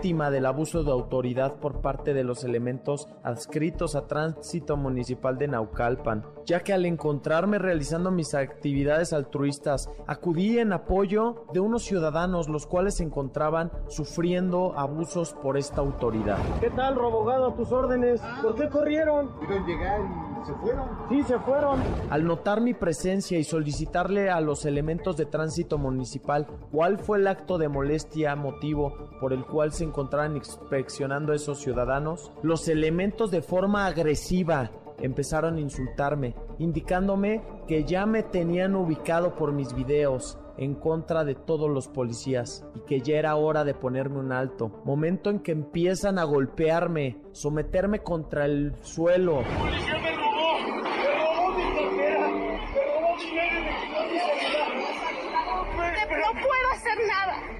Víctima del abuso de autoridad por parte de los elementos adscritos a Tránsito Municipal de Naucalpan, ya que al encontrarme realizando mis actividades altruistas, acudí en apoyo de unos ciudadanos los cuales se encontraban sufriendo abusos por esta autoridad. ¿Qué tal, robogado? A tus órdenes. ¿Por qué corrieron? Pudieron llegar y se fueron. Sí, se fueron. Al notar mi presencia y solicitarle a los elementos de tránsito municipal cuál fue el acto de molestia motivo por el cual se encontraban inspeccionando a esos ciudadanos, los elementos de forma agresiva empezaron a insultarme, indicándome que ya me tenían ubicado por mis videos en contra de todos los policías y que ya era hora de ponerme un alto. Momento en que empiezan a golpearme, someterme contra el suelo.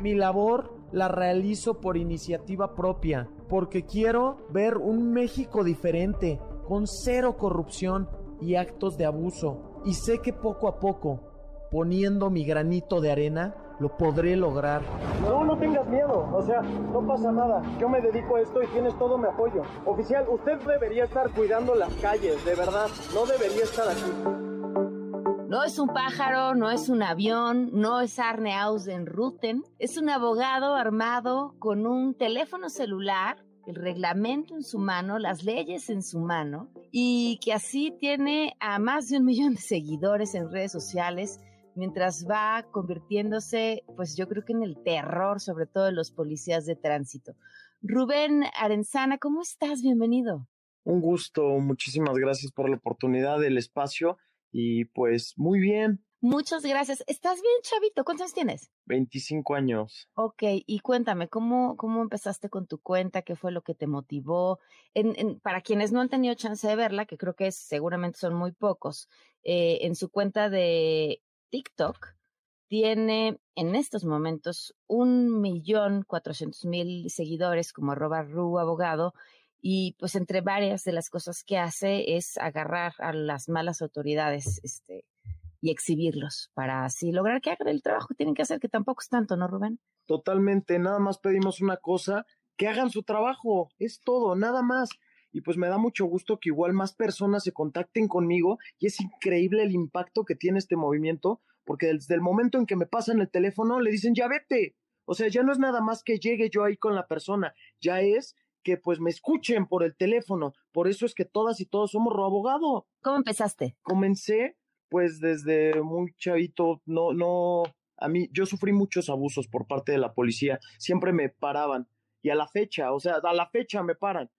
Mi labor la realizo por iniciativa propia, porque quiero ver un México diferente, con cero corrupción y actos de abuso. Y sé que poco a poco, poniendo mi granito de arena, lo podré lograr. No, no tengas miedo. O sea, no pasa nada. Yo me dedico a esto y tienes todo mi apoyo. Oficial, usted debería estar cuidando las calles, de verdad. No debería estar aquí. No es un pájaro, no es un avión, no es Arne Ruten. Es un abogado armado con un teléfono celular, el reglamento en su mano, las leyes en su mano, y que así tiene a más de un millón de seguidores en redes sociales, mientras va convirtiéndose, pues yo creo que en el terror, sobre todo de los policías de tránsito. Rubén Arenzana, ¿cómo estás? Bienvenido. Un gusto, muchísimas gracias por la oportunidad, el espacio y pues muy bien, Muchas gracias. ¿Estás bien, chavito? ¿Cuántos años tienes? 25 años. Ok, y cuéntame, ¿cómo, cómo empezaste con tu cuenta? ¿Qué fue lo que te motivó? En, en- para quienes no han tenido chance de verla, que creo que es- seguramente son muy pocos, eh, en su cuenta de TikTok tiene en estos momentos un millón cuatrocientos mil seguidores como arroba ru abogado y pues entre varias de las cosas que hace es agarrar a las malas autoridades este, y exhibirlos para así lograr que hagan el trabajo que tienen que hacer, que tampoco es tanto, ¿no, Rubén? Totalmente, nada más pedimos una cosa, que hagan su trabajo, es todo, nada más. Y pues me da mucho gusto que igual más personas se contacten conmigo y es increíble el impacto que tiene este movimiento, porque desde el momento en que me pasan el teléfono le dicen ya vete. O sea, ya no es nada más que llegue yo ahí con la persona, ya es que pues me escuchen por el teléfono. Por eso es que todas y todos somos abogado. ¿Cómo empezaste? Comencé pues desde muy chavito, no, no, a mí, yo sufrí muchos abusos por parte de la policía, siempre me paraban y a la fecha, o sea, a la fecha me paran.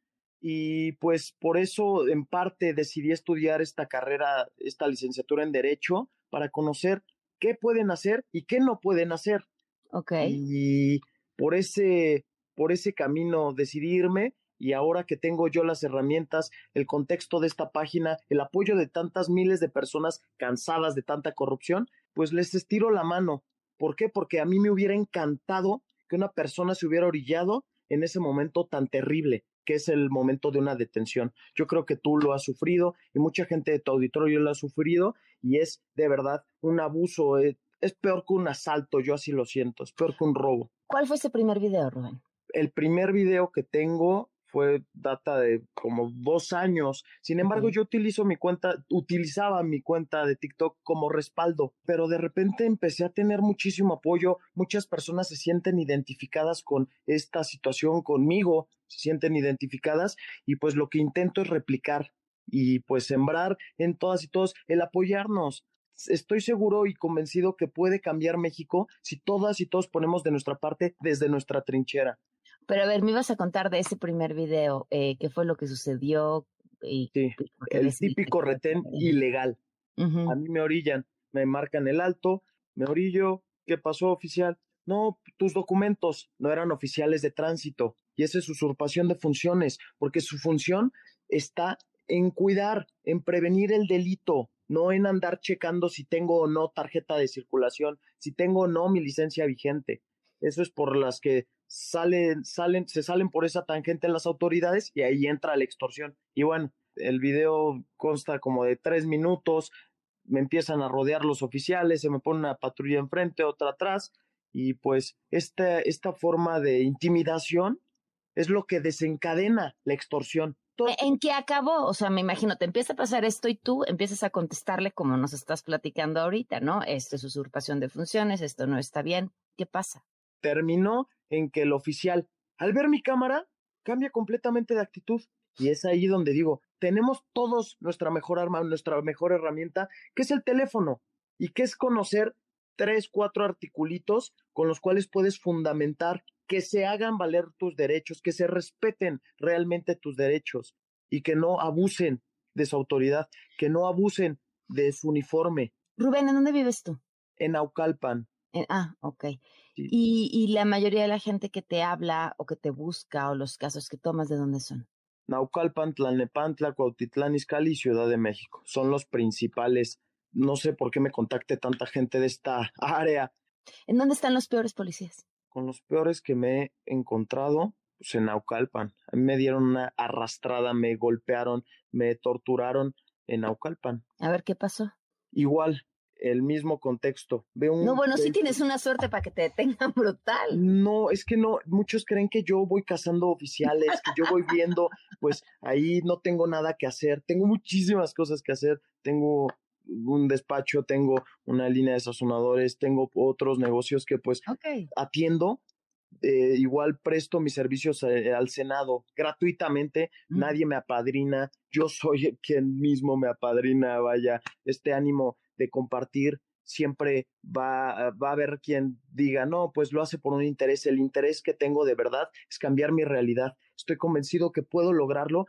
Y pues por eso en parte decidí estudiar esta carrera, esta licenciatura en Derecho, para conocer qué pueden hacer y qué no pueden hacer. Ok. Y por ese, por ese camino decidí irme y ahora que tengo yo las herramientas, el contexto de esta página, el apoyo de tantas miles de personas cansadas de tanta corrupción, pues les estiro la mano. ¿Por qué? Porque a mí me hubiera encantado que una persona se hubiera orillado en ese momento tan terrible que es el momento de una detención. Yo creo que tú lo has sufrido y mucha gente de tu auditorio lo ha sufrido y es de verdad un abuso, eh, es peor que un asalto, yo así lo siento, es peor que un robo. ¿Cuál fue ese primer video, Rubén? El primer video que tengo fue data de como dos años. Sin embargo, yo utilizo mi cuenta, utilizaba mi cuenta de TikTok como respaldo, pero de repente empecé a tener muchísimo apoyo. Muchas personas se sienten identificadas con esta situación conmigo, se sienten identificadas y pues lo que intento es replicar y pues sembrar en todas y todos el apoyarnos. Estoy seguro y convencido que puede cambiar México si todas y todos ponemos de nuestra parte desde nuestra trinchera. Pero a ver, me ibas a contar de ese primer video, eh, qué fue lo que sucedió. Y, sí, el típico retén ilegal. A mí me orillan, me marcan el alto, me orillo, ¿qué pasó oficial? No, tus documentos no eran oficiales de tránsito y esa es usurpación de funciones, porque su función está en cuidar, en prevenir el delito, no en andar checando si tengo o no tarjeta de circulación, si tengo o no mi licencia vigente. Eso es por las que salen, salen, se salen por esa tangente en las autoridades y ahí entra la extorsión. Y bueno, el video consta como de tres minutos, me empiezan a rodear los oficiales, se me pone una patrulla enfrente, otra atrás, y pues esta, esta forma de intimidación es lo que desencadena la extorsión. ¿En qué acabó? O sea, me imagino, te empieza a pasar esto y tú empiezas a contestarle como nos estás platicando ahorita, ¿no? Esto es usurpación de funciones, esto no está bien. ¿Qué pasa? Terminó en que el oficial, al ver mi cámara, cambia completamente de actitud. Y es ahí donde digo, tenemos todos nuestra mejor arma, nuestra mejor herramienta, que es el teléfono, y que es conocer tres, cuatro articulitos con los cuales puedes fundamentar que se hagan valer tus derechos, que se respeten realmente tus derechos y que no abusen de su autoridad, que no abusen de su uniforme. Rubén, ¿en dónde vives tú? En Aucalpan. ah, ok. Y, y, la mayoría de la gente que te habla o que te busca o los casos que tomas, ¿de dónde son? Naucalpan, Tlalnepantla, Cuautitlán, Izcalli y Ciudad de México. Son los principales. No sé por qué me contacte tanta gente de esta área. ¿En dónde están los peores policías? Con los peores que me he encontrado, pues en Naucalpan. A mí me dieron una arrastrada, me golpearon, me torturaron en Naucalpan. A ver qué pasó. Igual, el mismo contexto. Veo no, bueno, sí tienes una suerte para que te detengan brutal. No, es que no, muchos creen que yo voy cazando oficiales, que yo voy viendo, pues ahí no tengo nada que hacer, tengo muchísimas cosas que hacer, tengo un despacho, tengo una línea de sazonadores, tengo otros negocios que pues atiendo. Eh, igual presto mis servicios eh, al Senado gratuitamente, mm. nadie me apadrina, yo soy quien mismo me apadrina, vaya, este ánimo de compartir, siempre va, va a haber quien diga, no, pues lo hace por un interés. El interés que tengo de verdad es cambiar mi realidad. Estoy convencido que puedo lograrlo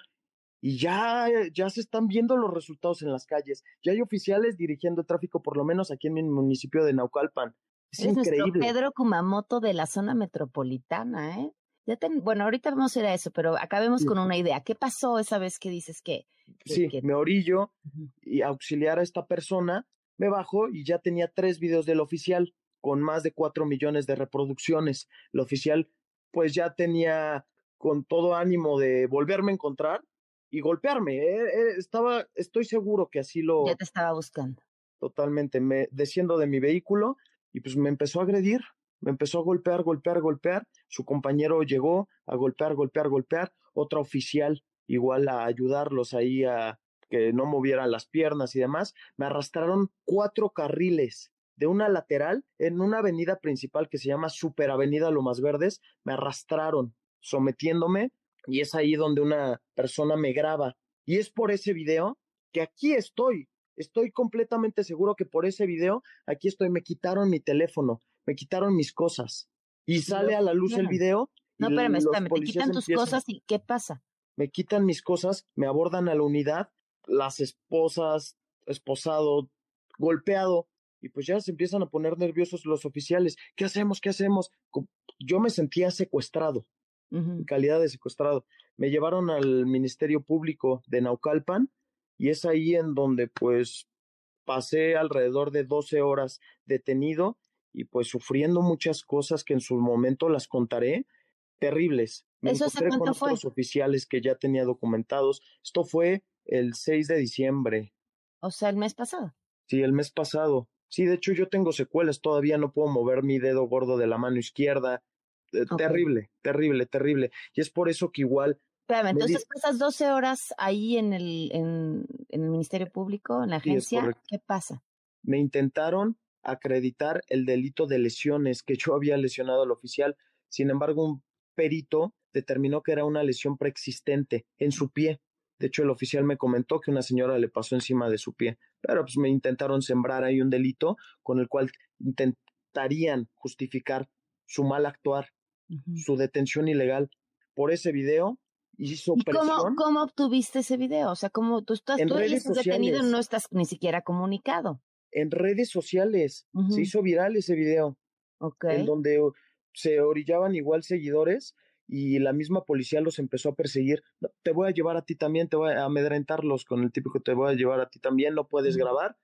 y ya, ya se están viendo los resultados en las calles. Ya hay oficiales dirigiendo tráfico, por lo menos aquí en mi municipio de Naucalpan. Es, increíble. Pedro Kumamoto de la zona metropolitana, ¿eh? Ya bueno, ahorita vamos a ir a eso, pero acabemos con una idea. ¿Qué pasó esa vez que dices que... sí, me orillo y auxiliar a esta persona me bajo y ya tenía tres videos del oficial con más de cuatro millones de reproducciones. El oficial pues ya tenía con todo ánimo de volverme a encontrar y golpearme. Eh, eh, estaba, estoy seguro que así lo... Ya te estaba buscando. Totalmente. Me desciendo de mi vehículo y pues me empezó a agredir. Me empezó a golpear, golpear, golpear. Su compañero llegó a golpear, golpear, golpear. Otra oficial igual a ayudarlos ahí a, que no movieran las piernas y demás, me arrastraron cuatro carriles de una lateral en una avenida principal que se llama Superavenida Lomas Verdes, me arrastraron sometiéndome y es ahí donde una persona me graba. Y es por ese video que aquí estoy. Estoy completamente seguro que por ese video aquí estoy. Me quitaron mi teléfono, me quitaron mis cosas. Y sale a la luz el video. No, espérame, espérame. Te quitan tus cosas y ¿qué pasa? Me quitan mis cosas, me abordan a la unidad las esposas, esposado, golpeado, y pues ya se empiezan a poner nerviosos los oficiales. ¿Qué hacemos? ¿Qué hacemos? Yo me sentía secuestrado, en calidad de secuestrado. Me llevaron al Ministerio Público de Naucalpan y es ahí en donde pues pasé alrededor de 12 horas detenido y pues sufriendo muchas cosas que en su momento las contaré, terribles. Me ¿Eso encontré con otros oficiales que ya tenía documentados. Esto fue el 6 de diciembre. O sea, el mes pasado. Sí, el mes pasado. Sí, de hecho yo tengo secuelas, todavía no puedo mover mi dedo gordo de la mano izquierda. Eh, terrible, terrible, terrible. Y es por eso que igual Espérame, Me entonces pasas 12 horas ahí en el, en, en el Ministerio Público, en la agencia. ¿Qué pasa? me intentaron acreditar el delito de lesiones, que yo había lesionado al oficial. Sin embargo, un perito determinó que era una lesión preexistente en su pie. De hecho, el oficial me comentó que una señora le pasó encima de su pie. Pero pues me intentaron sembrar ahí un delito con el cual intentarían justificar su mal actuar, su detención ilegal. Por ese video hizo ¿Y cómo, cómo obtuviste ese video? O sea, ¿cómo tú estás, En tú detenido no estás ni siquiera comunicado? En redes sociales. Se hizo viral ese video. Ok. en donde se orillaban igual seguidores y la misma policía los empezó a perseguir. "No, Te voy a llevar a ti también, te voy a amedrentarlos con el típico te voy a llevar a ti también, no puedes grabar.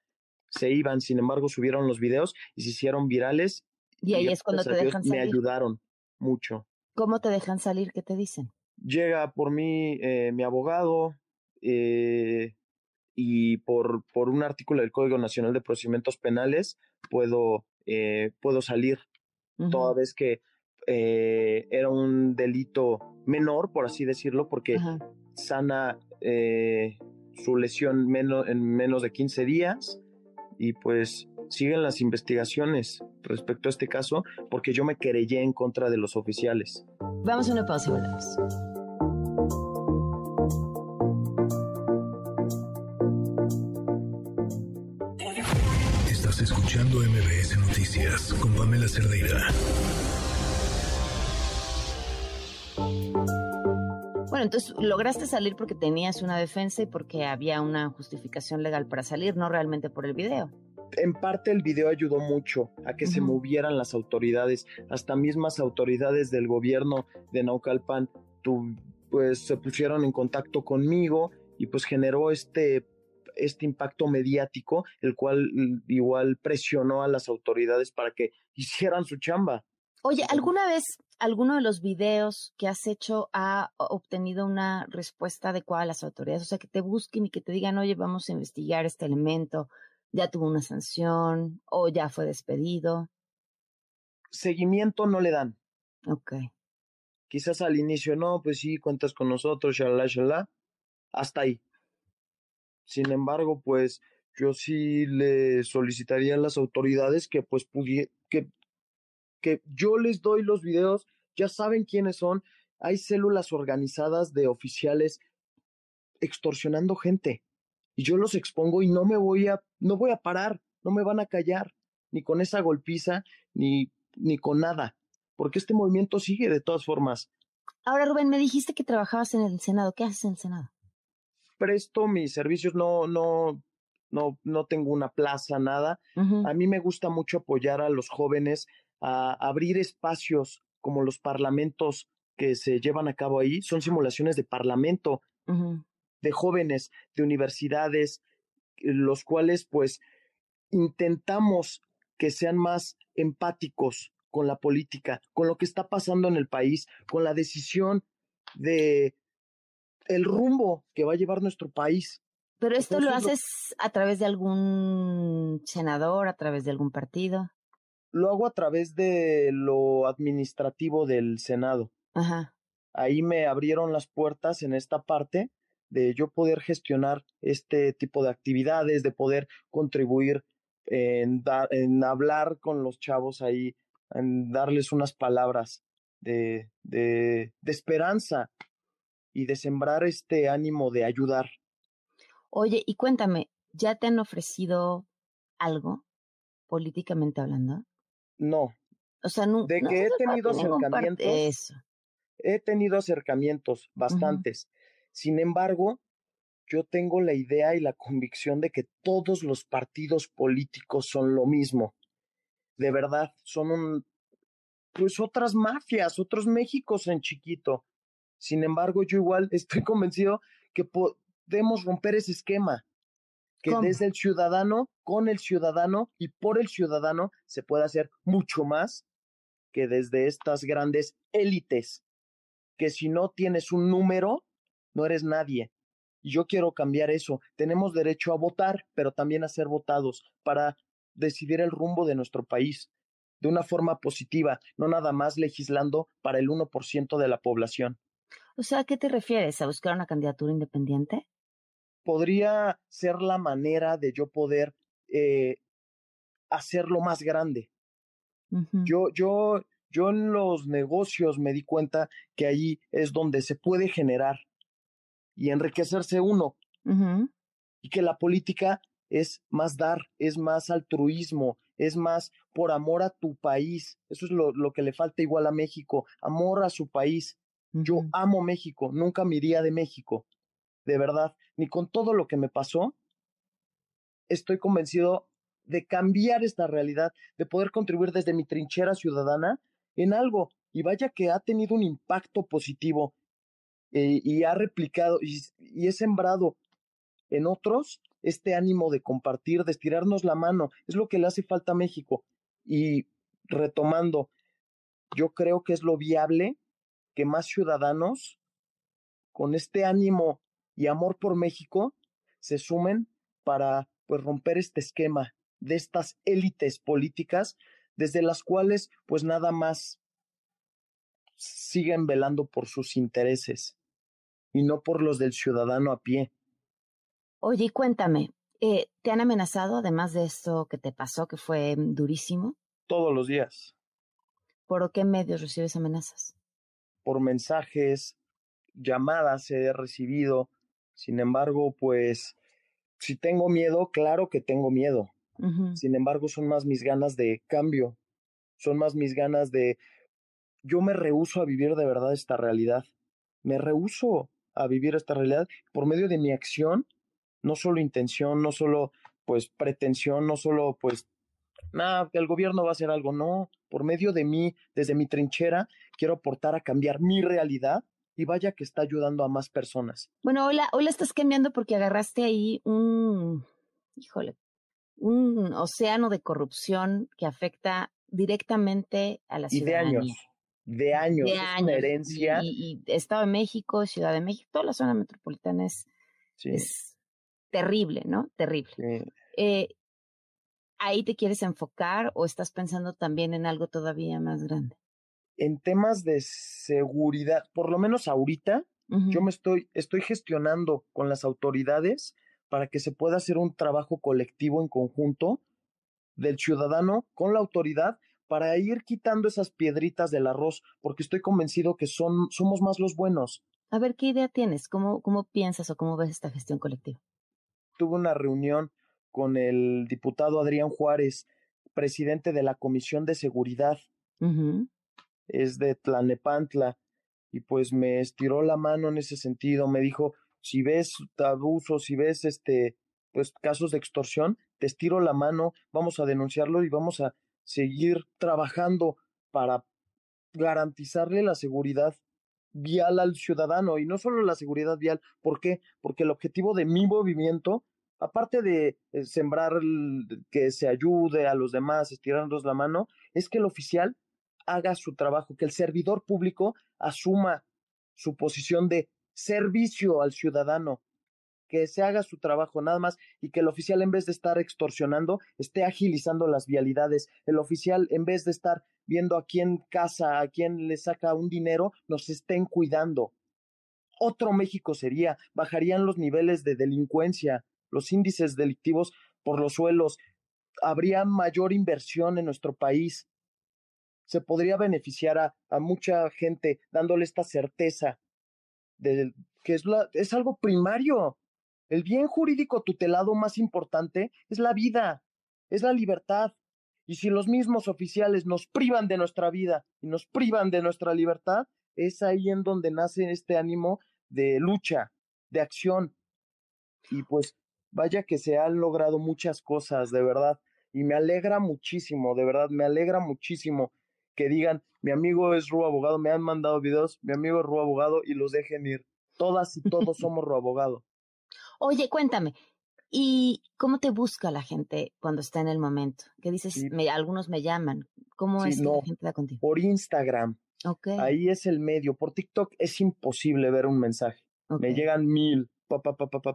Se iban, sin embargo, subieron los videos y se hicieron virales. Y ahí es cuando te Dios dejan Me salir. ayudaron mucho. ¿Cómo te dejan salir? ¿Qué te dicen? Llega por mí eh, mi abogado eh, y por, por un artículo del Código Nacional de Procedimientos Penales puedo, eh, puedo salir Ujú. toda vez que eh, era un delito menor, por así decirlo, porque Ajá. sana eh, su lesión menos, en menos de 15 días y pues siguen las investigaciones respecto a este caso porque yo me querellé en contra de los oficiales. Vamos a una pausa y volvemos. Pamela Cerdeira. Bueno, entonces lograste salir porque tenías una defensa y porque había una justificación legal para salir, no realmente por el video. En parte el video ayudó mucho a que se movieran las autoridades, hasta mismas autoridades del gobierno de Naucalpan, tu- pues se pusieron en contacto conmigo y pues generó este este impacto mediático, el cual mm, igual presionó a las autoridades para que hicieran su chamba. Oye, ¿alguna vez alguno de los videos que has hecho ha obtenido una respuesta adecuada a las autoridades? O sea, que te busquen y que te digan, oye, vamos a investigar este elemento, ya tuvo una sanción o ya fue despedido. Seguimiento no le dan. Ok. Quizás al inicio no, pues sí, cuentas con nosotros, shalala, shalala, hasta ahí. Sin embargo, pues yo sí le solicitaría a las autoridades que pues pudie que, que yo les doy los videos, ya saben quiénes son, hay células organizadas de oficiales extorsionando gente y yo los expongo y no me voy a no voy a parar, no me van a callar ni con esa golpiza ni ni con nada, porque este movimiento sigue de todas formas. Ahora, Rubén, me dijiste que trabajabas en el Senado. ¿Qué haces en el Senado? Presto mis servicios, no no no no tengo una plaza, nada. A mí me gusta mucho apoyar a los jóvenes a abrir espacios como los parlamentos que se llevan a cabo ahí, son simulaciones de parlamento de jóvenes, de universidades, eh, los cuales pues intentamos que sean más empáticos con la política, con lo que está pasando en el país, con la decisión de el rumbo que va a llevar nuestro país. Pero esto lo Entonces, lo- haces a través de algún senador, a través de algún partido. Lo hago a través de lo administrativo del Senado. Ajá. Ahí me abrieron las puertas en esta parte de yo poder gestionar este tipo de actividades, de poder contribuir en, dar, en hablar con los chavos ahí, en darles unas palabras de, de, de esperanza y de sembrar este ánimo de ayudar. Oye, y cuéntame, ¿ya te han ofrecido algo políticamente hablando? No, O sea, nu- De no que he tenido acercamientos. Eso. he tenido acercamientos, bastantes. Sin embargo, yo tengo la idea y la convicción de que todos los partidos políticos son lo mismo. De verdad, son un, pues otras mafias, otros Méxicos en chiquito. Sin embargo, yo igual estoy convencido que podemos romper ese esquema, que ¿Cómo? desde el ciudadano, con el ciudadano y por el ciudadano se puede hacer mucho más que desde estas grandes élites, que si no tienes un número, no eres nadie. Y yo quiero cambiar eso. Tenemos derecho a votar, pero también a ser votados para decidir el rumbo de nuestro país de una forma positiva, no nada más legislando para el 1% de la población. O sea, ¿a qué te refieres? ¿A buscar una candidatura independiente? Podría ser la manera de yo poder eh, hacerlo más grande. Yo, yo, yo en los negocios me di cuenta que ahí es donde se puede generar y enriquecerse uno. Y que la política es más dar, es más altruismo, es más por amor a tu país. Eso es lo, lo que le falta igual a México, amor a su país. Yo amo México, nunca me iría de México, de verdad, ni con todo lo que me pasó. Estoy convencido de cambiar esta realidad, de poder contribuir desde mi trinchera ciudadana en algo. Y vaya que ha tenido un impacto positivo eh, y ha replicado y, y he sembrado en otros este ánimo de compartir, de estirarnos la mano. Es lo que le hace falta a México. Y retomando, yo creo que es lo viable que más ciudadanos con este ánimo y amor por México se sumen para pues romper este esquema de estas élites políticas desde las cuales pues nada más siguen velando por sus intereses y no por los del ciudadano a pie. Oye, cuéntame, eh, ¿te han amenazado además de esto que te pasó, que fue durísimo? Todos los días. ¿Por qué medios recibes amenazas? Por mensajes, llamadas he recibido. Sin embargo, pues, si tengo miedo, claro que tengo miedo. Sin embargo, son más mis ganas de cambio, son más mis ganas de... Yo me rehuso a vivir de verdad esta realidad, me rehuso a vivir esta realidad por medio de mi acción, no solo intención, no solo pues pretensión, no solo pues nada, que el gobierno va a hacer algo, no, por medio de mí, desde mi trinchera, quiero aportar a cambiar mi realidad y vaya que está ayudando a más personas. Bueno, hoy la, hoy la estás cambiando porque agarraste ahí un, híjole, un océano de corrupción que afecta directamente a la ciudadanía. Y de años, de años, de es años. una herencia. Y, y, Estado de México, Ciudad de México, toda la zona metropolitana es, Sí. es terrible, ¿no? Terrible. Sí. Eh, ¿Ahí te quieres enfocar o estás pensando también en algo todavía más grande? En temas de seguridad, por lo menos ahorita, yo me estoy, estoy gestionando con las autoridades para que se pueda hacer un trabajo colectivo en conjunto del ciudadano con la autoridad para ir quitando esas piedritas del arroz, porque estoy convencido que son, somos más los buenos. A ver, ¿qué idea tienes? ¿Cómo, cómo piensas o cómo ves esta gestión colectiva? Tuve una reunión con el diputado Adrián Juárez, presidente de la Comisión de Seguridad, es de Tlanepantla, y pues me estiró la mano en ese sentido, me dijo, si ves abusos, si ves este, pues casos de extorsión, te estiro la mano, vamos a denunciarlo y vamos a seguir trabajando para garantizarle la seguridad vial al ciudadano y no solo la seguridad vial, ¿por qué? Porque el objetivo de mi movimiento, aparte de eh, sembrar que se ayude a los demás, estirarnos la mano, es que el oficial haga su trabajo, que el servidor público asuma su posición de servicio al ciudadano, que se haga su trabajo nada más y que el oficial en vez de estar extorsionando, esté agilizando las vialidades. El oficial en vez de estar viendo a quién casa, a quién le saca un dinero, nos estén cuidando. Otro México sería, bajarían los niveles de delincuencia, los índices delictivos por los suelos, habría mayor inversión en nuestro país se podría beneficiar a, mucha gente dándole esta certeza de que es, la, es algo primario. El bien jurídico tutelado más importante es la vida, es la libertad. Y si los mismos oficiales nos privan de nuestra vida y nos privan de nuestra libertad, es ahí en donde nace este ánimo de lucha, de acción. Y pues vaya que se han logrado muchas cosas, de verdad. Y me alegra muchísimo, de verdad, me alegra muchísimo que digan, mi amigo es Ru Abogado, me han mandado videos, mi amigo es Ru Abogado y los dejen ir. Todas y todos somos Ru Abogado. Oye, cuéntame, ¿y cómo te busca la gente cuando está en el momento? Que dices, Sí. me, algunos me llaman. ¿Cómo Sí, es que la gente da contigo? Por Instagram, ahí es el medio. Por TikTok es imposible ver un mensaje. Me llegan mil, pa, pa, pa, pa, pa.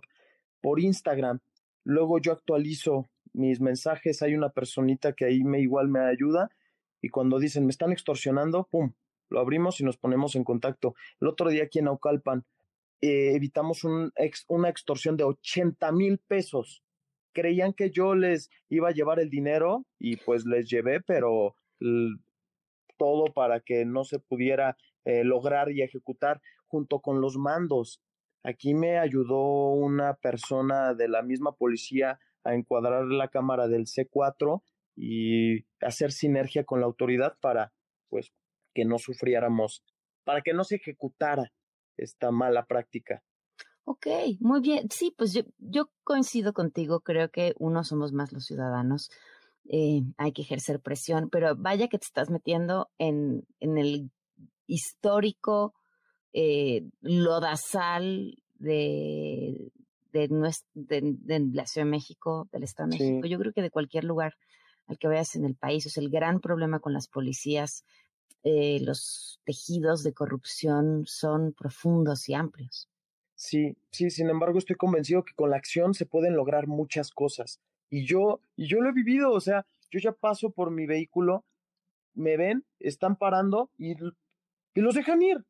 Por Instagram. Luego yo actualizo mis mensajes, hay una personita que ahí me igual me ayuda y cuando dicen me están extorsionando, pum, lo abrimos y nos ponemos en contacto. El otro día aquí en Naucalpan eh, evitamos un una extorsión de 80 mil pesos. Creían que yo les iba a llevar el dinero y pues les llevé, pero todo para que no se pudiera eh, lograr y ejecutar junto con los mandos. Aquí me ayudó una persona de la misma policía a encuadrar la cámara del C4 y hacer sinergia con la autoridad para, pues, que no sufriéramos, para que no se ejecutara esta mala práctica. Ok, muy bien. Sí, pues yo, yo coincido contigo. Creo que uno somos más los ciudadanos. Eh, hay que ejercer presión, pero vaya que te estás metiendo en, en el histórico eh, lodazal de, de, de, la Ciudad de México, del Estado de México. Yo creo que de cualquier lugar al que vayas en el país, es el gran problema con las policías. Eh, los tejidos de corrupción son profundos y amplios. Sí, sí, sin embargo estoy convencido que con la acción se pueden lograr muchas cosas. Y yo, y yo lo he vivido, o sea, yo ya paso por mi vehículo, me ven, están parando y, y los dejan ir.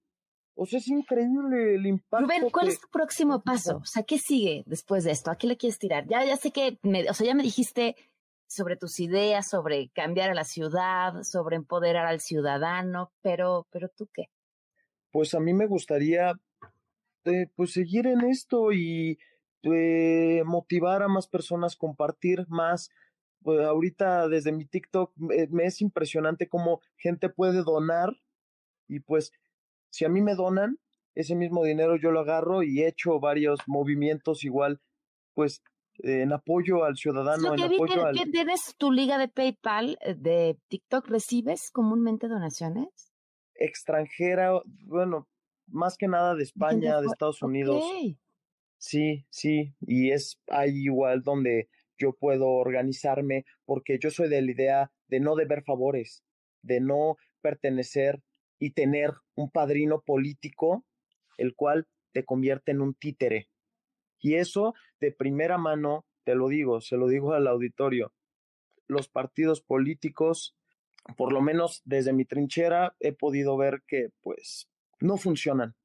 O sea, es increíble el impacto. Rubén, ¿cuál es tu próximo paso? O sea, ¿qué sigue después de esto? ¿A qué le quieres tirar? Ya, ya sé que, me, o sea, ya me dijiste sobre tus ideas, sobre cambiar a la ciudad, sobre empoderar al ciudadano, pero, pero tú qué? Pues a mí me gustaría, eh, pues seguir en esto y eh, motivar a más personas, compartir más. Pues ahorita desde mi TikTok me es impresionante cómo gente puede donar y pues si a mí me donan, ese mismo dinero yo lo agarro y he hecho varios movimientos igual, pues en apoyo al ciudadano, en apoyo al... ¿Tienes tu liga de PayPal eh, de TikTok? ¿Recibes comúnmente donaciones? Extranjera, bueno, más que nada de España, de Estados Unidos. Sí, sí, y es ahí igual donde yo puedo organizarme porque yo soy de la idea de no deber favores, de no pertenecer y tener un padrino político, el cual te convierte en un títere. Y eso de primera mano, te lo digo, se lo digo al auditorio, los partidos políticos, por lo menos desde mi trinchera, he podido ver que pues no funcionan.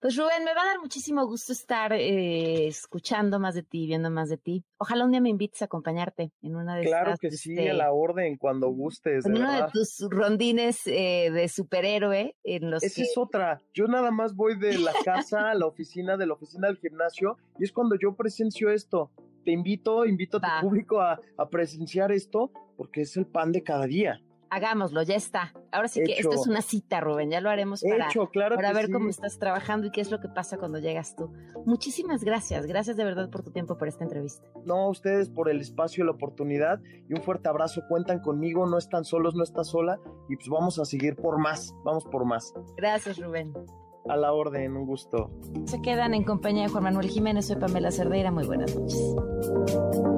Pues Rubén, me va a dar muchísimo gusto estar eh, escuchando más de ti, viendo más de ti. Ojalá un día me invites a acompañarte en una de Claro que sí, a este la orden, cuando gustes. En uno de tus rondines eh, de superhéroe. En los Esa es otra. Yo nada más voy de la casa a la oficina, de la oficina al gimnasio, y es cuando yo presencio esto. Te invito, invito a tu público a, a presenciar esto, porque es el pan de cada día hagámoslo, ya está. Ahora sí que esto es una cita, Rubén, ya lo haremos para, para ver cómo estás trabajando y qué es lo que pasa cuando llegas tú. Muchísimas gracias, gracias de verdad por tu tiempo, por esta entrevista. No, a ustedes por el espacio, la oportunidad y un fuerte abrazo. Cuentan conmigo, no están solos, no estás sola y pues vamos a seguir por más, vamos por más. Gracias, Rubén. A la orden, un gusto. Se quedan en compañía de Juan Manuel Jiménez, soy Pamela Cerdeira, muy buenas noches.